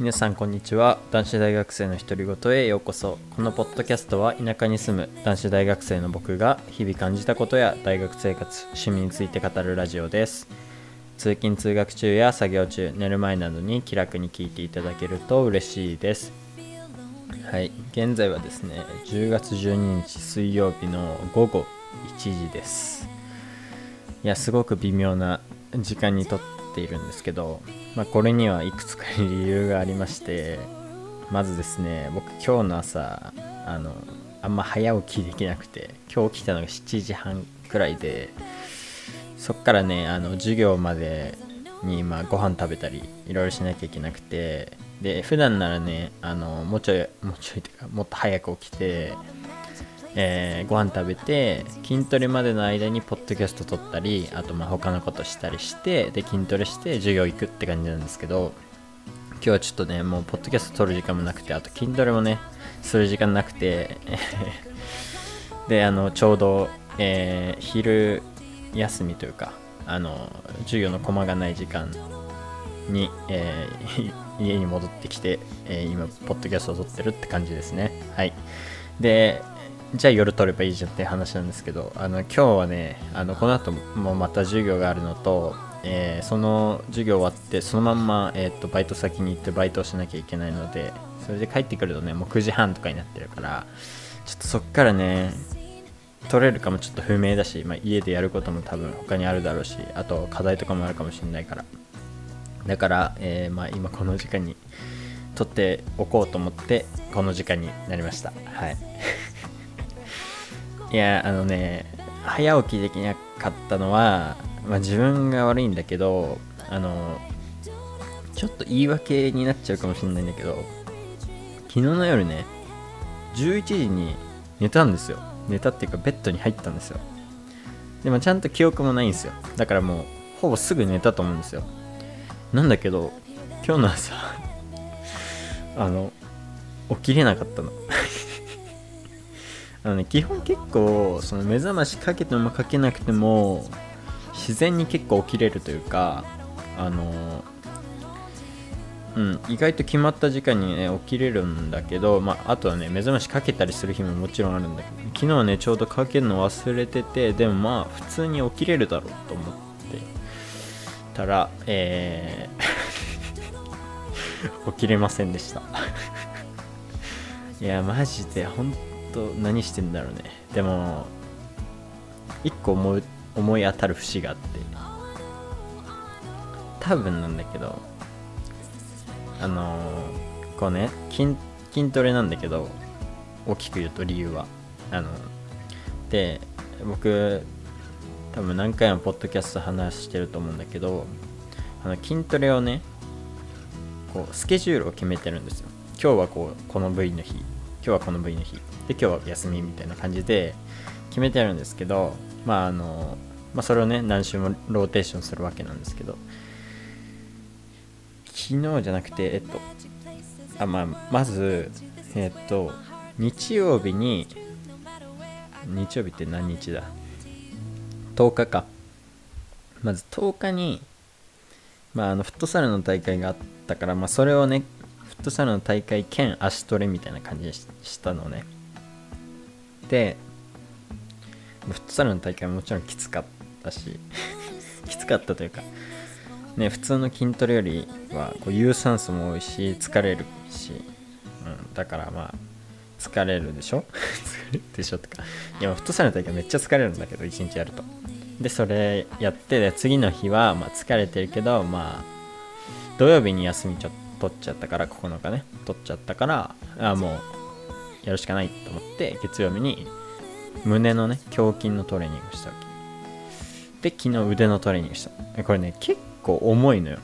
皆さんこんにちは。男子大学生の独り言へようこそ。このポッドキャストは田舎に住む男子大学生の僕が日々感じたことや大学生活趣味について語るラジオです。通勤通学中や作業中寝る前などに気楽に聞いていただけると嬉しいです。はい。現在はですね10月12日水曜日の午後1時です。いやすごく微妙な時間にとっているんですけど、まあ、これにはいくつか理由がありましてまずですね僕今日の朝あのあんま早起きできなくて今日起きたのが7時半くらいでそっからねあの授業までにまあご飯食べたりいろいろしなきゃいけなくてで普段ならねあのもうちょいもうちょいというかもっと早く起きてえー、ご飯食べて筋トレまでの間にポッドキャスト撮ったりあとまあ他のことしたりしてで筋トレして授業行くって感じなんですけど今日はちょっとねもうポッドキャスト撮る時間もなくてあと筋トレもねする時間なくて であのちょうど、えー、昼休みというかあの授業のコマがない時間に、えー、家に戻ってきて、えー、今ポッドキャストを撮ってるって感じですね。はい。でじゃあ夜撮ればいいじゃんって話なんですけどあの今日はねあのこの後もまた授業があるのと、えー、その授業終わってそのまんま、えーと、バイト先に行ってバイトをしなきゃいけないのでそれで帰ってくるとねもう9時半とかになってるからちょっとそっからね取れるかもちょっと不明だし、まあ、家でやることも多分他にあるだろうしあと課題とかもあるかもしれないから。だから、えー、まあ、今この時間に撮っておこうと思ってこの時間になりました。はい。いやあのね早起きできなかったのは、まあ、自分が悪いんだけどあのちょっと言い訳になっちゃうかもしれないんだけど昨日の夜ね11時に寝たんですよ。寝たっていうかベッドに入ったんですよ。でもちゃんと記憶もないんですよ。だからもうほぼすぐ寝たと思うんですよ。なんだけど今日の朝 あの起きれなかったの。あのね、基本結構その目覚ましかけてもかけなくても自然に結構起きれるというかあのうん、意外と決まった時間に、ね、起きれるんだけど、まあ、あとはね目覚ましかけたりする日ももちろんあるんだけど昨日はねちょうどかけるの忘れててでもまあ普通に起きれるだろうと思ってたらえー 起きれませんでした。いやマジで本と何してんだろうね。でも一個思い思い当たる節があって。多分なんだけどあの、こうね筋筋トレなんだけど大きく言うと理由は。あので僕多分何回もポッドキャスト話してると思うんだけどあの筋トレをねこうスケジュールを決めてるんですよ。今日はこうこの部位の日。今日はこの部位の日。で今日は休みみたいな感じで決めてあるんですけどまああの、まあ、それをね何週もローテーションするわけなんですけど昨日じゃなくてえっとあまあまずえっと日曜日に日曜日って何日だ？10日か。まず10日にまああのフットサルの大会があったからまあそれをねットサルの大会兼足トレみたいな感じでしたのね。でフットサルの大会ももちろんきつかったし きつかったというかね普通の筋トレよりはこう有酸素も多いし疲れるし、うん、だからまあ疲れるでしょ？疲れるでしょとか。いやフットサルの大会めっちゃ疲れるんだけど1日やると。でそれやってで次の日はまあ疲れてるけどまあ土曜日に休みちょっと取っちゃったから9日ね取っちゃったからあもうやるしかないと思って月曜日に胸のね胸筋のトレーニングしたわけ。で昨日腕のトレーニングした。これね結構重いのよ。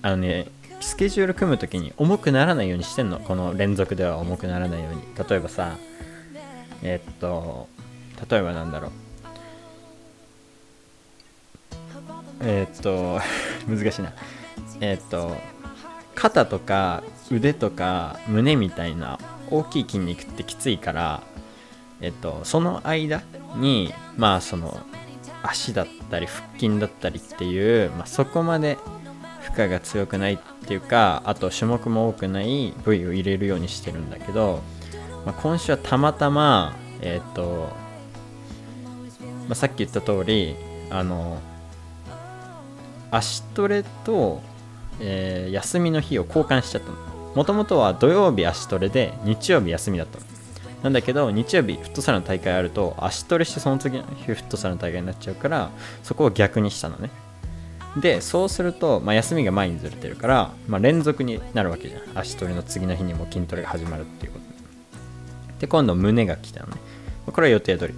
あのねスケジュール組む時に重くならないようにしてんの。この連続では重くならないように。例えばさえ、っと例えばなんだろう。えー、っと 難しいな。えー、っと肩とか腕とか胸みたいな大きい筋肉ってきついからえっとその間にまあその足だったり腹筋だったりっていう、まあ、そこまで負荷が強くないっていうかあと種目も多くない部位を入れるようにしてるんだけど、まあ、今週はたまたまえっ、と、まあ、さっき言った通りあの足トレと、えー休みの日を交換しちゃったの。もともとは土曜日足トレで日曜日休みだったの。なんだけど日曜日フットサルの大会あると足トレしてその次の日フットサルの大会になっちゃうからそこを逆にしたのね。でそうすると、まあ、休みが前にずれてるから、まあ、連続になるわけじゃん。足トレの次の日にも筋トレが始まるっていうこと。で今度胸が来たのね。これは予定通り。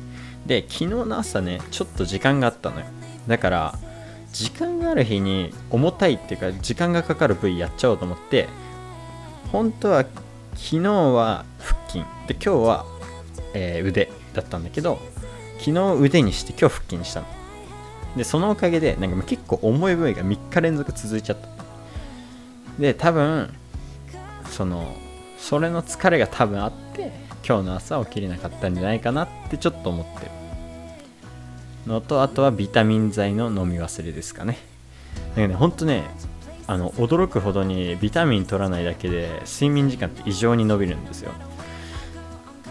で昨日の朝ねちょっと時間があったのよ。だから時間がある日に重たいっていうか時間がかかる部位やっちゃおうと思って本当は昨日は腹筋。で今日は、えー腕だったんだけど昨日腕にして今日腹筋にしたの。でそのおかげでなんか結構重い部位が3日連続続いちゃった。で多分そのそれの疲れが多分あって今日の朝起きれなかったんじゃないかなってちょっと思ってる。のとあとはビタミン剤の飲み忘れですかね。だからねほんとねあの驚くほどにビタミン取らないだけで睡眠時間って異常に伸びるんですよ。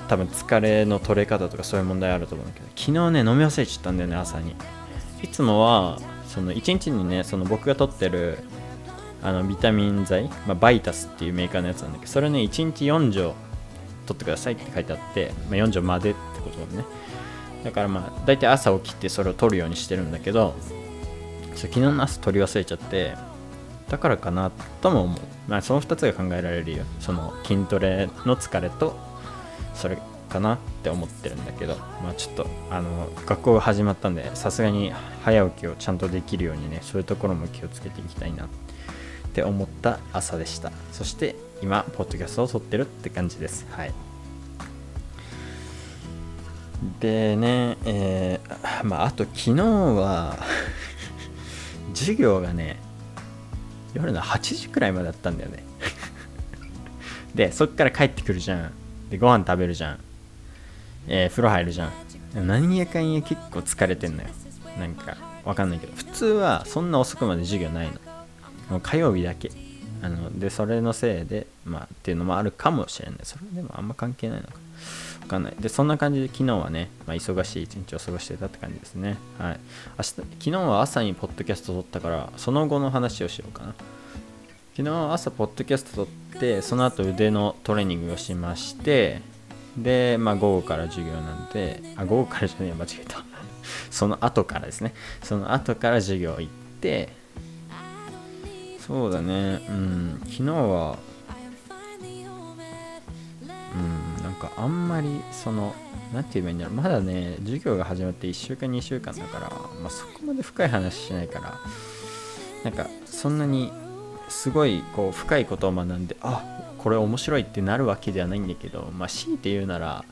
多分疲れの取れ方とかそういう問題あると思うんだけど昨日ね飲み忘れちゃったんだよね朝に。いつもはその1日にねその僕が取ってるあのビタミン剤、まあ、バイタスっていうメーカーのやつなんだけどそれね1日4錠取ってくださいって書いてあって、まあ、4錠までってことだね。だからまあ大体朝起きてそれを取るようにしてるんだけど昨日の朝取り忘れちゃってだからかなとも思う、まあ、その2つが考えられるよ。その筋トレの疲れとそれかなって思ってるんだけどまあちょっとあの学校が始まったんでさすがに早起きをちゃんとできるようにねそういうところも気をつけていきたいなって思った朝でした。そして今ポッドキャストを撮ってるって感じです。はい。でねえーまああと昨日は 授業がね夜の8時くらいまでだったんだよね。でそっから帰ってくるじゃん。でご飯食べるじゃん。えー風呂入るじゃん。何やかんや結構疲れてんのよ。なんかわかんないけど。普通はそんな遅くまで授業ないの。もう火曜日だけ。あのでそれのせいでまあっていうのもあるかもしれないそれでもあんま関係ないのかかんない。でそんな感じで昨日はね、まあ、忙しい一日を過ごしてたって感じですね。はい。明日昨日は朝にポッドキャスト撮ったからその後の話をしようかな。昨日朝ポッドキャスト撮ってその後腕のトレーニングをしましてでまあ午後から授業なんであ午後からじゃねえ間違えた。その後からですね。その後から授業行ってそうだね。うん。昨日はかあんまりそのなんて言えばいいんだろう。まだね授業が始まって1週間2週間だから、まあ、そこまで深い話しないからなんかそんなにすごいこう深いことを学んであこれ面白いってなるわけではないんだけどまあ強いて言うなら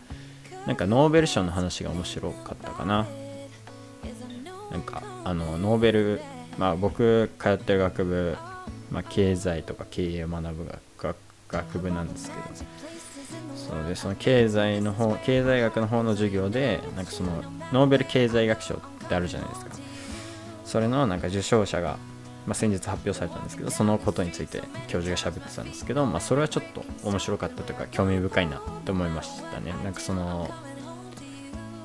なんかノーベル賞の話が面白かったかな。なんかあのノーベルまあ僕通ってる学部、まあ、経済とか経営を学ぶ学部なんですけどそうでその経済の方経済学の方の授業でなんかそのノーベル経済学賞ってあるじゃないですか。それのなんか受賞者が、まあ、先日発表されたんですけどそのことについて教授が喋ってたんですけど、まあ、それはちょっと面白かったというか興味深いなって思いましたね。なんかその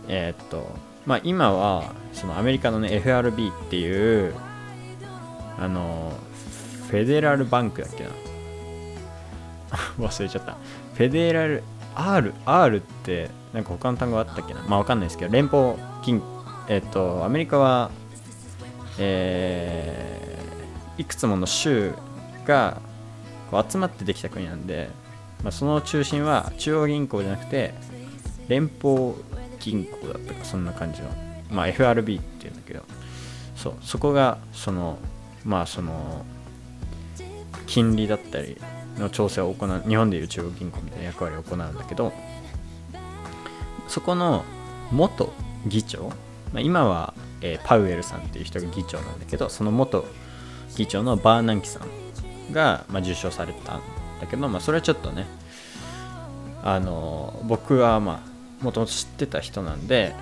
えーっとまあ今はそのアメリカのね FRB っていうあのフェデラルバンクだっけな。忘れちゃった。フェデラル R, R ってなんか他の単語あったっけな。まあわかんないですけど連邦銀えっとアメリカはえーいくつもの州がこう集まってできた国なんで、まあ、その中心は中央銀行じゃなくて連邦銀行だったかそんな感じの、まあ、FRB っていうんだけど。そうそこがそのまあその金利だったりの調整を行う日本でいう中央銀行みたいな役割を行うんだけどそこの元議長、まあ、今は、えーパウエルさんっていう人が議長なんだけどその元議長のバーナンキさんが、まあ、受賞されたんだけど、まあ、それはちょっとねあの僕はまあもともと知ってた人なんで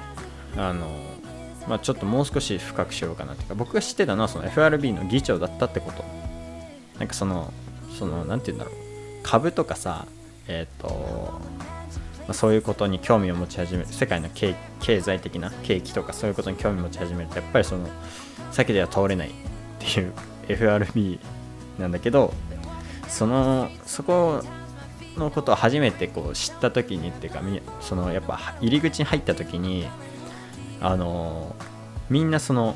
あの、まあ、ちょっともう少し深くしようかなっていうか僕が知ってたのはその FRB の議長だったってこと。なんかそのその何て言うんだろう。株とかさえっ、とまあそういうことに興味を持ち始める世界の経済的な景気とかそういうことに興味を持ち始めるとやっぱりその先では通れないっていう FRB なんだけどそのそこのことを初めてこう知った時にっていうかそのやっぱ入り口に入った時にあのみんなその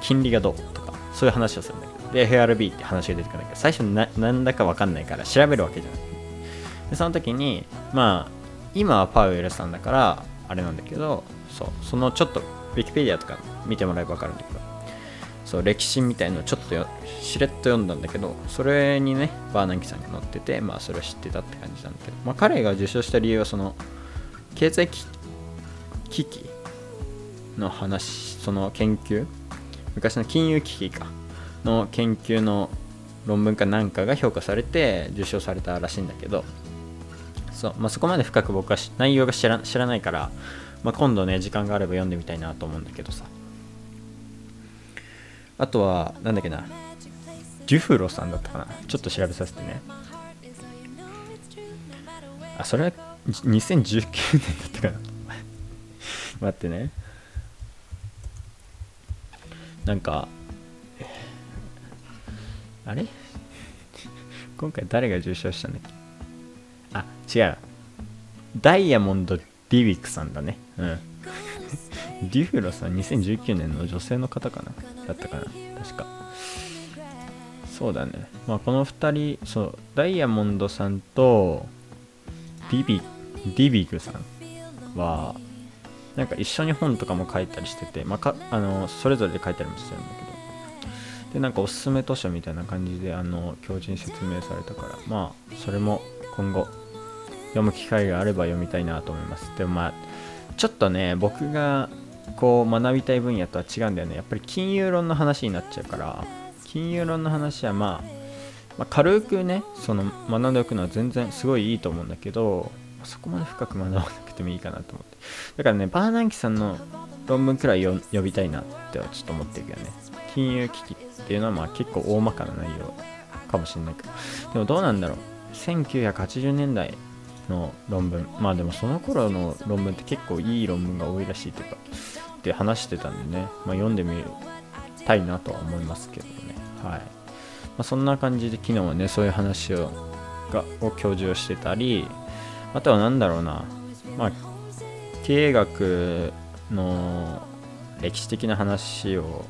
金利がどうとかそういう話をするんだけどで FRB って話が出てくるんだけど最初な何だか分かんないから調べるわけじゃないでその時にまあ今はパウエルさんだからあれなんだけどそうそのちょっとウィキペディアとか見てもらえば分かるんだけどそう歴史みたいのをちょっとしれっと読んだんだけどそれにねバーナンキさんが載っててまあそれを知ってたって感じなんだけど、まあ、彼が受賞した理由はその経済危機の話その研究昔の金融危機か。の研究の論文かなんかが評価されて受賞されたらしいんだけどそう、まあ、そこまで深く僕は内容が知ら知らないから、まあ、今度ね時間があれば読んでみたいなと思うんだけどさ。あとはなんだっけなデュフロさんだったかな。ちょっと調べさせてね。あそれは2019年だったかな。待ってね。なんかあれ？今回誰が受賞したんだっけ？あ違う。ダイヤモンド・ディビックさんだね。うん。デュフロさん2019年の女性の方かな？だったかな？確か。そうだね。まあこの2人そうダイヤモンドさんとディビディビックさんはなんか一緒に本とかも書いたりしてて、まあ、かあのそれぞれで書いたりもしてるんだけど。でなんかおすすめ図書みたいな感じであの教授に説明されたからまあそれも今後読む機会があれば読みたいなと思います。でもまあちょっとね僕がこう学びたい分野とは違うんだよね。やっぱり金融論の話になっちゃうから金融論の話はまあ、まあ、軽くねその学んでおくのは全然すごいいいと思うんだけどそこまで深く学ばなくてもいいかなと思って。だからねバーナンキさんの論文くらい読みたいなってはちょっと思ってるけどね。金融危機っていうのはまあ結構大まかな内容かもしれないけど。でもどうなんだろう。1980年代の論文。まあでもその頃の論文って結構いい論文が多いらしいとかって話してたんでね、まあ、読んでみたいなとは思いますけどね。はい、まあ、そんな感じで昨日はねそういう話をがを教授をしてたりあとは何だろうな。まあ経営学の歴史的な話を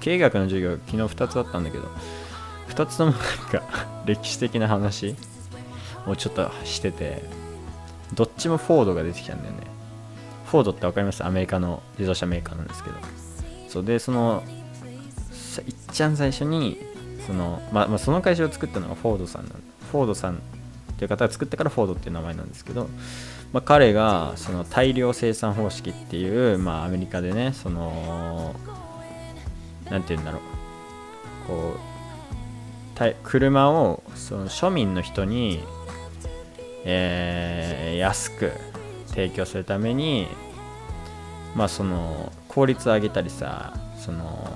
経営学の授業昨日2つあったんだけど2つともなんか 歴史的な話をちょっとしててどっちもフォードが出てきたんだよね。フォードって分かります？アメリカの自動車メーカーなんですけど。そうでそのいっちゃん最初にその、まあ、まあ、その会社を作ったのがフォードさんなんフォードさんっていう方が作ってからフォードっていう名前なんですけど、まあ、彼がその大量生産方式っていう、まあ、アメリカでねその何て言うんだろう。こう車をその庶民の人にえー、安く提供するためにまあその効率を上げたりさその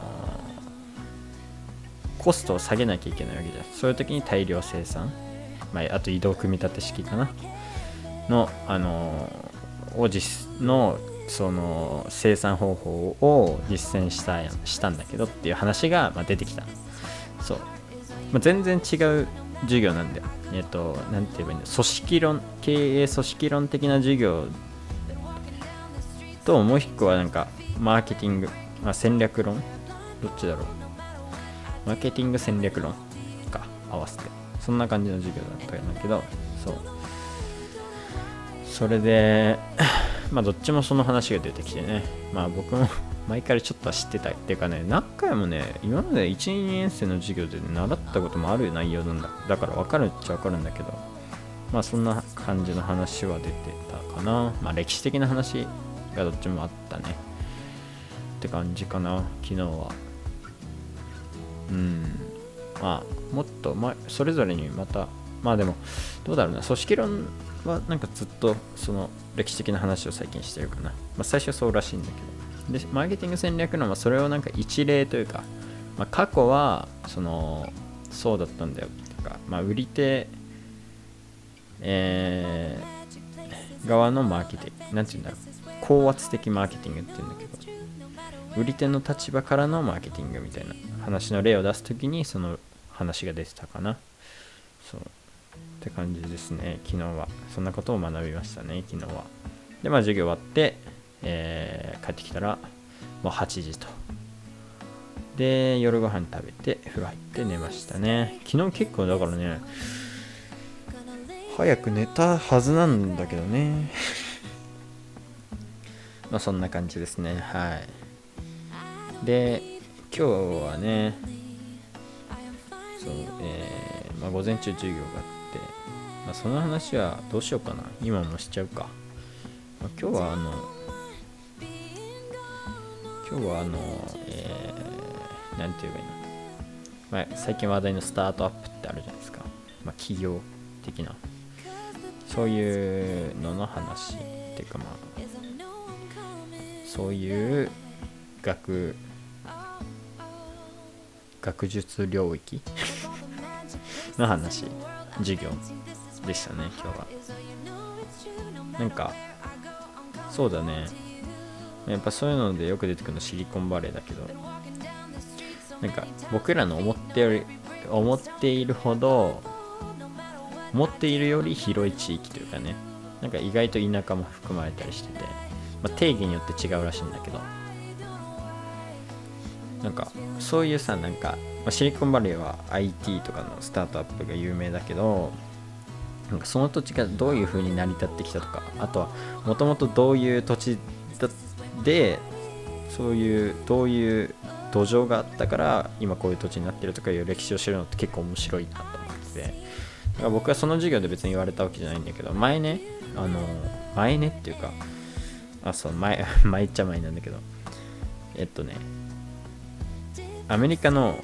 コストを下げなきゃいけないわけじゃん。そういう時に大量生産、まあ、あと移動組み立て式かな。のあのを実のその生産方法を実践したしたんだけどっていう話が、ま、出てきたそう、まあ、全然違う授業なんだよ。えっ、と、なんて言えばいいんだ組織論、経営組織論的な授業と、もう一個はなんか、マーケティング、まあ、戦略論どっちだろうマーケティング戦略論か、合わせて。そんな感じの授業だったんだけど、そう。それで、まあ、どっちもその話が出てきてね、まあ僕も前からちょっとは知ってたっていうかね、何回もね、今まで1、2年生の授業で、習ったこともある内容なんだ。だから分かるっちゃ分かるんだけど、まあそんな感じの話は出てたかな。まあ歴史的な話がどっちもあったね。って感じかな、昨日は。うん。まあ、もっと、まあ、それぞれにまた、まあでも、どうだろうな、組織論はなんかずっとその歴史的な話を最近してるかな。まあ最初はそうらしいんだけど。でマーケティング戦略のはそれをなんか一例というか、まあ、過去はそのそうだったんだよっていうか、まあ、売り手、えー、側のマーケティングなんて言うんだろう高圧的マーケティングって言うんだけど売り手の立場からのマーケティングみたいな話の例を出す時にその話が出てたかなそうって感じですね昨日は。そんなことを学びましたね昨日は。でまあ授業終わってえー、帰ってきたらもう8時と。で夜ご飯食べて風呂入って寝ましたね。昨日結構だからね早く寝たはずなんだけどね。まあそんな感じですねはい。で今日はねそうえー、まあ午前中授業があっまあその話はどうしようかな。今もしちゃうか、まあ、今日はあの今日はあの、えー、て言えばいいの、まあ、最近話題のスタートアップってあるじゃないですか、まあ、企業的な。そういうのの話っていうかまあそういう学学術領域の話。授業。でしたね今日は。なんかそうだね。やっぱそういうのでよく出てくるのシリコンバレーだけどなんか僕らの思ってより思っているほど思っているより広い地域というかねなんか意外と田舎も含まれたりしてて、まあ、定義によって違うらしいんだけどなんかそういうさなんか、まあ、シリコンバレーは IT とかのスタートアップが有名だけどなんかその土地がどういう風に成り立ってきたとかあとはもともとどういう土地でそういうどういう土壌があったから今こういう土地になってるとかいう歴史を知るのって結構面白いなと思ってて。だから僕はその授業で別に言われたわけじゃないんだけど前ねあの前ねっていうかあそう前 前っちゃ前なんだけどえっとねアメリカの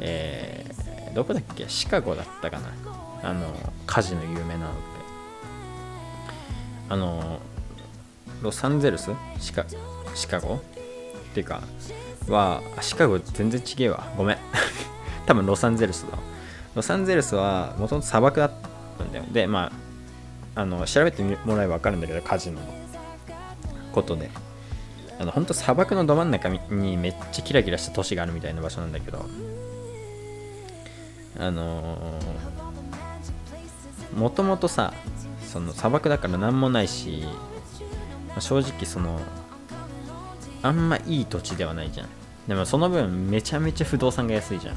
えー、どこだっけ？シカゴだったかな。あの火事の有名なのって。あのロサンゼルス？シカシカゴ？っていうかはシカゴ全然違えわ。ごめん。多分ロサンゼルスだロサンゼルスはもともと砂漠だったんだよ。でまああの調べてもらえば分かるんだけどカジノのことで。あの本当砂漠のど真ん中にめっちゃキラキラした都市があるみたいな場所なんだけど。あのもともとさその砂漠だから何もないし正直そのあんまいい土地ではないじゃん。でもその分めちゃめちゃ不動産が安いじゃん。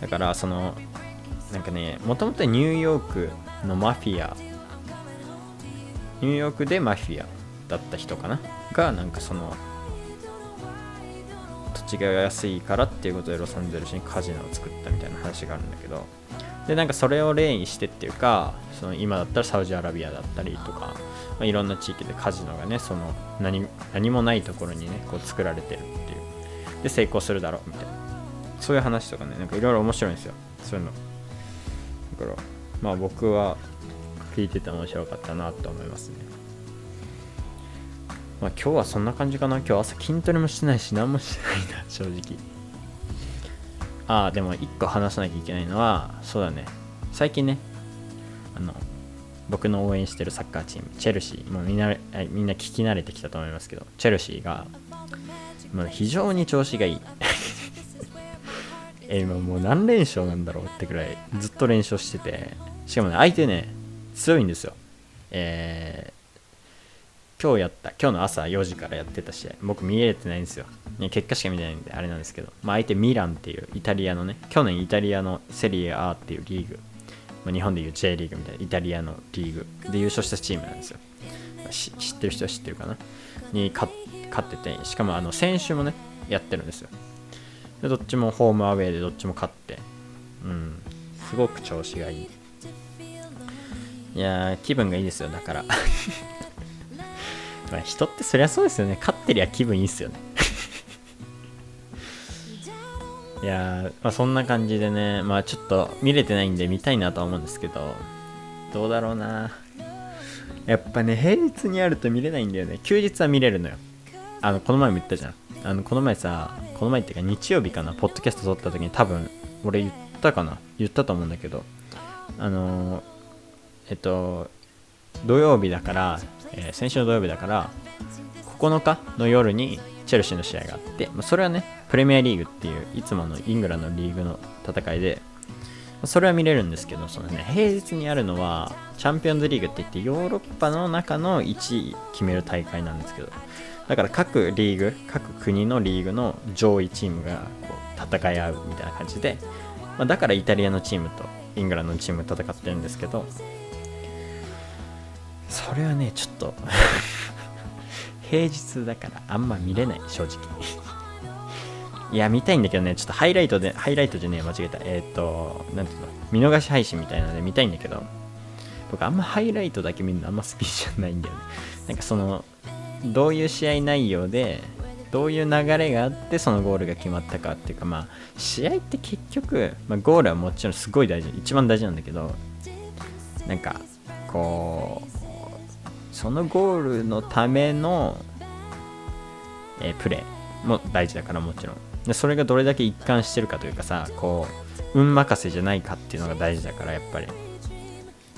だからそのなんかねもともとニューヨークのマフィアニューヨークでマフィアだった人かな？がなんかその土地が安いからっていうことでロサンゼルスにカジノを作ったみたいな話があるんだけどでなんかそれを例にしてっていうかその今だったらサウジアラビアだったりとか、まあ、いろんな地域でカジノがねその何何もないところにねこう作られてるっていう。で成功するだろうみたいな。そういう話とかねなんかいろいろ面白いんですよ。そういうの。だからまあ僕は聞いてて面白かったなと思いますね。まあ今日はそんな感じかな。今日朝筋トレもしてないし何もしてないな正直。ああでも1個話さなきゃいけないのはそうだね。最近ねあの僕の応援してるサッカーチームチェルシーもうみんなみんな聞き慣れてきたと思いますけどチェルシーがもう非常に調子がいい。え今もう何連勝なんだろうってくらいずっと連勝しててしかもね相手ね強いんですよ。えー、今日やった今日の朝4時からやってた試合。僕見れてないんですよ、ね、結果しか見てないんであれなんですけど、まあ、相手ミランっていうイタリアのね去年イタリアのセリエ A っていうリーグ、まあ、日本でいう J リーグみたいなイタリアのリーグ。で優勝したチームなんですよ。知ってる人は知ってるかな。に勝っててしかもあの選手もねやってるんですよ。でどっちもホームアウェーでどっちも勝って。うん。すごく調子がいい。いやー気分がいいですよだから。まあ人ってそりゃそうですよね。勝ってりゃ気分いいっすよね。いやまあそんな感じでねまあちょっと見れてないんで見たいなとは思うんですけどどうだろうな。やっぱね平日にあると見れないんだよね。休日は見れるのよ。あのこの前も言ったじゃん。あのこの前さこの前っていうか日曜日かなポッドキャスト撮った時に多分俺言っったかな。言ったと思うんだけど。あのーえっと土曜日だから、えー先週の土曜日だから9日の夜にチェルシーの試合があって、まあそれはねプレミアリーグっていういつものイングランドのリーグの戦いでまそれは見れるんですけどそのね平日にあるのはチャンピオンズリーグって言ってヨーロッパの中の1位決める大会なんですけどだから各リーグ各国のリーグの上位チームがこう戦い合うみたいな感じで、まあ、だからイタリアのチームとイングランドのチーム戦ってるんですけどそれはねちょっと 平日だからあんま見れない正直。いや見たいんだけどねちょっとハイライトでハイライトじゃねえ間違えた。えっ、となんていうの？見逃し配信みたいなので見たいんだけど。僕あんまハイライトだけ見るのあんま好きじゃないんだよね。なんかそのどういう試合内容でどういう流れがあってそのゴールが決まったかっていうかまあ試合って結局、まあ、ゴールはもちろんすごい大事一番大事なんだけどなんかこうそのゴールのための、えープレーも大事だからもちろん。でそれがどれだけ一貫してるかというかさこう運任せじゃないかっていうのが大事だからやっぱり。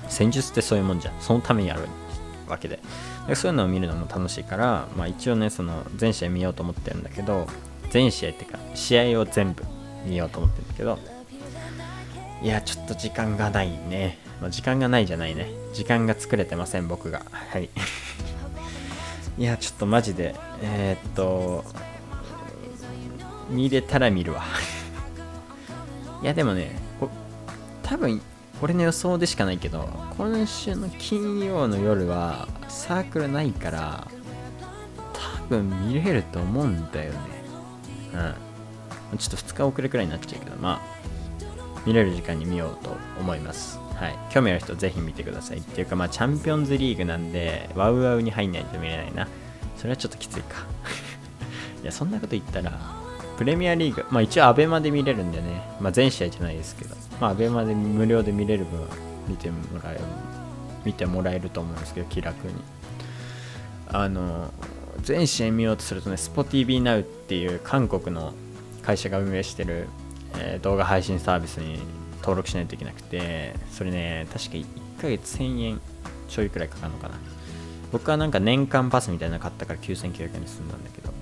戦術ってそういうもんじゃん。そのためにやるわけで。でそういうのを見るのも楽しいから、まあ、一応ねその全試合見ようと思ってるんだけど全試合っていうか試合を全部見ようと思ってるんだけどいやちょっと時間がないね、まあ、時間がないじゃないね。時間が作れてません僕が。はい。いやちょっとマジでえーっと見れたら見るわ。いやでもね多分俺の予想でしかないけど今週の金曜の夜はサークルないから多分見れると思うんだよね。うん。ちょっと2日遅れくらいになっちゃうけどまあ見れる時間に見ようと思います。はい。興味ある人ぜひ見てください。っていうかまあチャンピオンズリーグなんでワウワウに入んないと見れないな。それはちょっときついか。いやそんなこと言ったらプレミアリーグまあ一応アベマで見れるんでね。まあ全試合じゃないですけど。まあアベマで無料で見れる分見てもらえる見てもらえると思うんですけど気楽に。あの全試合見ようとするとね SPOTV Now っていう韓国の会社が運営してる、えー動画配信サービスに登録しないといけなくてそれね確か1ヶ月1000円ちょいくらいかかるのかな。僕はなんか年間パスみたいなの買ったから9900円に済んだんだけど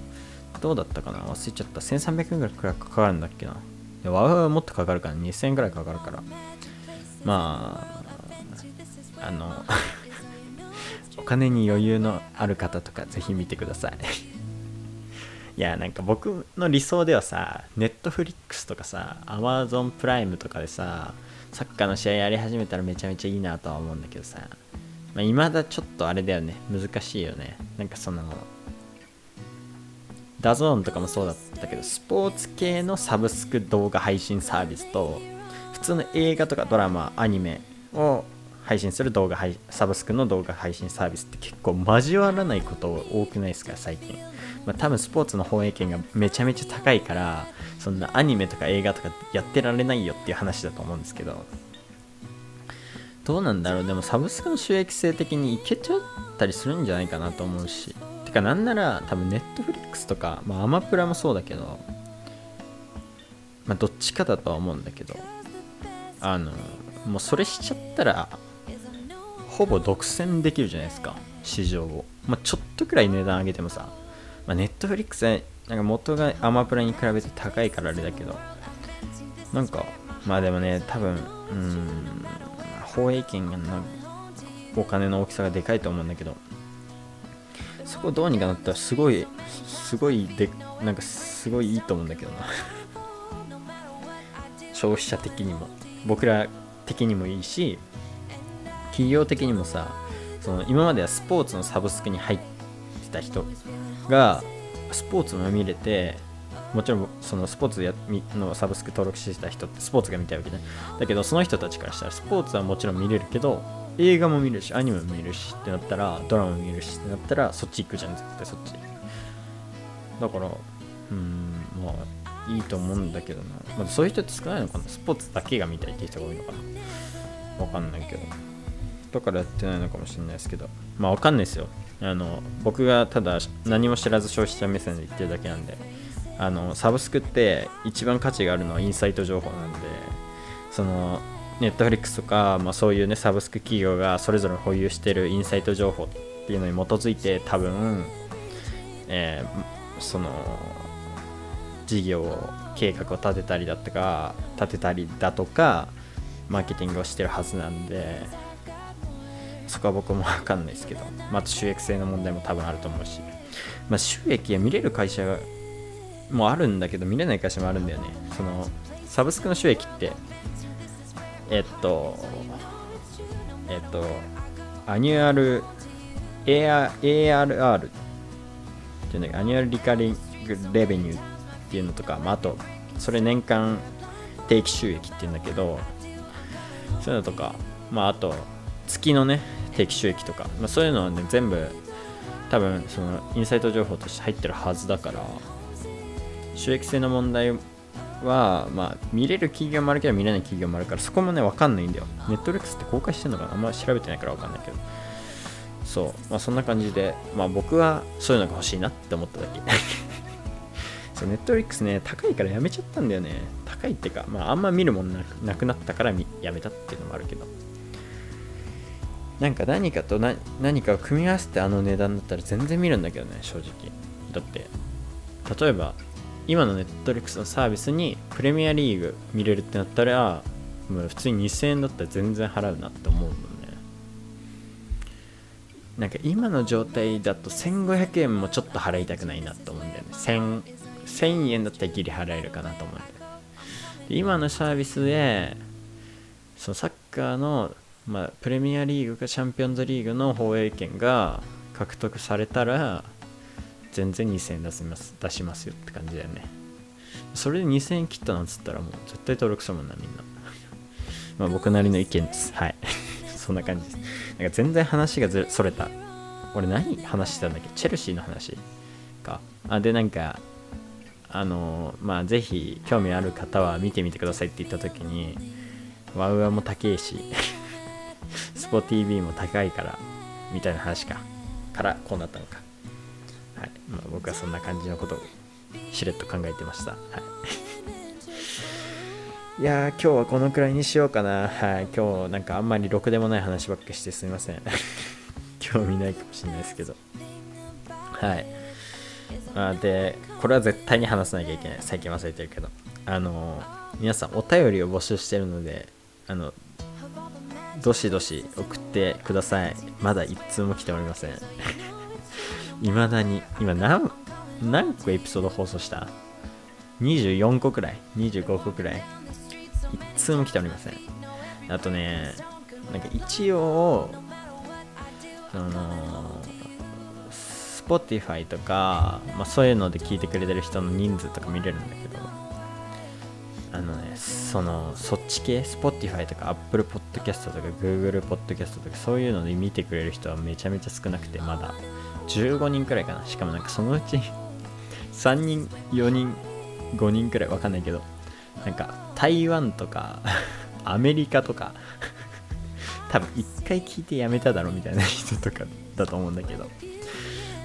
どうだったかな？忘れちゃった。1300円ぐらいくらいかかるんだっけな。いやワウワウもっとかかるから2000円ぐらいかかるから。まああの お金に余裕のある方とかぜひ見てください。いやなんか僕の理想ではさネットフリックスとかさアマゾンプライムとかでさサッカーの試合やり始めたらめちゃめちゃいいなとは思うんだけどさまあ、未だちょっとあれだよね難しいよね。なんかそのDAZN とかもそうだったけどスポーツ系のサブスク動画配信サービスと普通の映画とかドラマアニメを配信する動画配サブスクの動画配信サービスって結構交わらないこと多くないですか最近、まあ、多分スポーツの放映権がめちゃめちゃ高いからそんなアニメとか映画とかやってられないよっていう話だと思うんですけど。どうなんだろう？でもサブスクの収益性的にいけちゃったりするんじゃないかなと思うし。てかなんなら多分ネットフリックスとか、まあ、アマプラもそうだけどまあどっちかだとは思うんだけど。あのもうそれしちゃったらほぼ独占できるじゃないですか。市場を、まあ、ちょっとくらい値段上げてもさ、まあ、ネットフリックスはなんか元がアマプラに比べて高いからあれだけど。なんかまあでもね多分うん放映権がなお金の大きさがでかいと思うんだけど。そこどうにかなったらすごいすごいでなんかすごいいいと思うんだけどな。消費者的にも。僕ら的にもいいし企業的にもさその今まではスポーツのサブスクに入ってた人。がスポーツも見れてもちろんそのスポーツのサブスク登録してた人ってスポーツが見たいわけねだけどその人たちからしたらスポーツはもちろん見れるけど映画も見るしアニメも見るしってなったらドラマも見るしってなったらそっち行くじゃん絶対そっち。だからうんまあいいと思うんだけどな、まあ、そういう人って少ないのかな。スポーツだけが見たいって人が多いのかな。わかんないけど。だからやってないのかもしれないですけど。まあわかんないですよ。あの僕がただ何も知らず消費者目線で言ってるだけなんであのサブスクって一番価値があるのはインサイト情報なんでそのネットフリックスとか、まあ、そういうねサブスク企業がそれぞれ保有してるインサイト情報っていうのに基づいて多分、えー、その事業計画を立てたりだとか立てたりだとかマーケティングをしてるはずなんでそこは僕も分かんないですけど、まあ、収益性の問題も多分あると思うし、まあ、収益が見れる会社もあるんだけど見れない会社もあるんだよね。そのサブスクの収益ってえっとえっとアニュアル AR ARR っていうんだけど annual recurring revenue っていうのとか、まあ、あとそれ年間定期収益っていうんだけどそういうのとか、まあ、あと月のね定期収益とか、まあ、そういうのはね全部多分そのインサイト情報として入ってるはずだから収益性の問題は、まあ、見れる企業もあるけど見れない企業もあるからそこもね分かんないんだよ。ネットフリックスって公開してんのかな？あんま調べてないから分かんないけど。そう、まあ、そんな感じで、まあ、僕はそういうのが欲しいなって思っただけ。そうネットフリックスね高いからやめちゃったんだよね。高いってか、まあ、あんま見るもんななくなったからやめたっていうのもあるけど。なんか何かと何かを組み合わせてあの値段だったら全然見るんだけどね正直。だって例えば今のネットリックスのサービスにプレミアリーグ見れるってなったらもう普通に2000円だったら全然払うなって思うもんね。なんか今の状態だと1500円もちょっと払いたくないなと思うんだよね。1000, 1000円だったらギリ払えるかなと思うんだよ今のサービスでそのサッカーの、まあ、プレミアリーグかチャンピオンズリーグの放映権が獲得されたら全然2000円出します出しますよって感じだよね。それで2000円切ったなんつったらもう絶対登録したもんなみんな。まあ僕なりの意見です。はい。そんな感じです。なんか全然話がずそれた。俺何話してたんだっけ？チェルシーの話か。あでなんかあのまあぜひ興味ある方は見てみてくださいって言った時にワウワも高いし。スポ TV も高いからみたいな話かからこうなったのかはいまあ、僕はそんな感じのことをしれっと考えてました。はい、いやー、今日はこのくらいにしようかな。はい、今日なんかあんまりろくでもない話ばっかしてすみません。興味ないかもしれないですけど。はい。あで、これは絶対に話さなきゃいけない。最近忘れてるけど。あの皆さんお便りを募集してるので、あの、どしどし送ってください。まだ一通も来ておりません。いまだに今何何個エピソード放送した ?24 個くらい ?25 個くらい一通も来ておりませんあとねなんか一応その Spotify とか、まあ、そういうので聞いてくれてる人の人数とか見れるんだけどのねそのそっち系？Spotify とか Apple Podcast とか Google Podcast とかそういうので見てくれる人はめちゃめちゃ少なくてまだ。15人くらいかな。しかもなんかそのうち3人4人5人くらいわかんないけどなんか台湾とか アメリカとか多分1回聞いてやめただろみたいな人とかだと思うんだけど。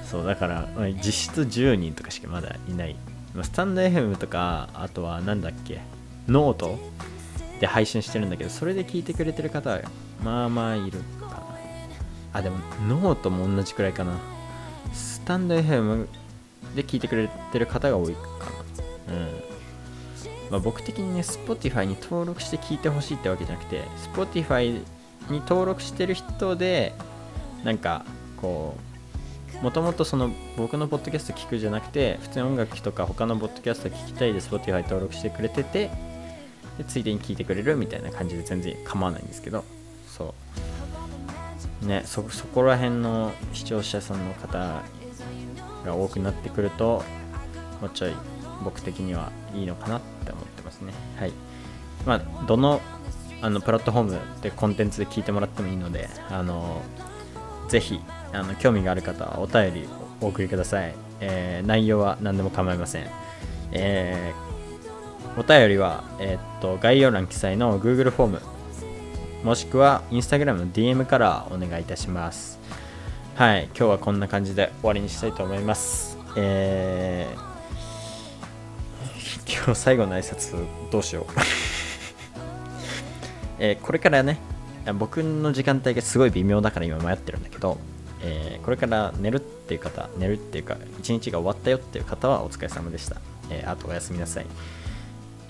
そうだから、実質10人とかしかまだいない。スタンド FM とかあとは何だっけ？ノートで配信してるんだけどそれで聞いてくれてる方はまあまあいるかなあでもノートも同じくらいかなスタンド FM で聞いてくれてる方が多いかな。うん。まあ、僕的にね、Spotify に登録して聞いてほしいってわけじゃなくて、Spotify に登録してる人で、なんか、こう、もともとその僕のポッドキャスト聞くじゃなくて、普通に音楽とか他のポッドキャスト聞きたいで Spotify 登録してくれてて、でついでに聞いてくれるみたいな感じで全然構わないんですけど、そう。ね、そこら辺の視聴者さんの方が多くなってくるともうちょい僕的にはいいのかなって思ってますね。はい。まあどのあのプラットフォームでコンテンツで聞いてもらってもいいのであのぜひあの興味がある方はお便りお送りください、えー、内容は何でも構いません、えー、お便りは、えー、っと概要欄記載の Google フォームもしくは Instagram の DM からお願いいたします。はい今日はこんな感じで終わりにしたいと思います。えー、今日最後の挨拶どうしよう。えーこれからね僕の時間帯がすごい微妙だから今迷ってるんだけど、えーこれから寝るっていう方寝るっていうか一日が終わったよっていう方はお疲れ様でした、えーあとおやすみなさい、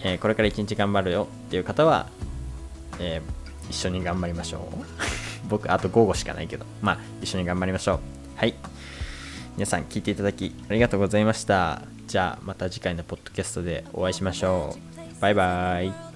えーこれから一日頑張るよっていう方は、えー一緒に頑張りましょう。僕あと午後しかないけど。まあ一緒に頑張りましょう。はい。皆さん聞いていただきありがとうございました。じゃあまた次回のポッドキャストでお会いしましょう。バイバイ。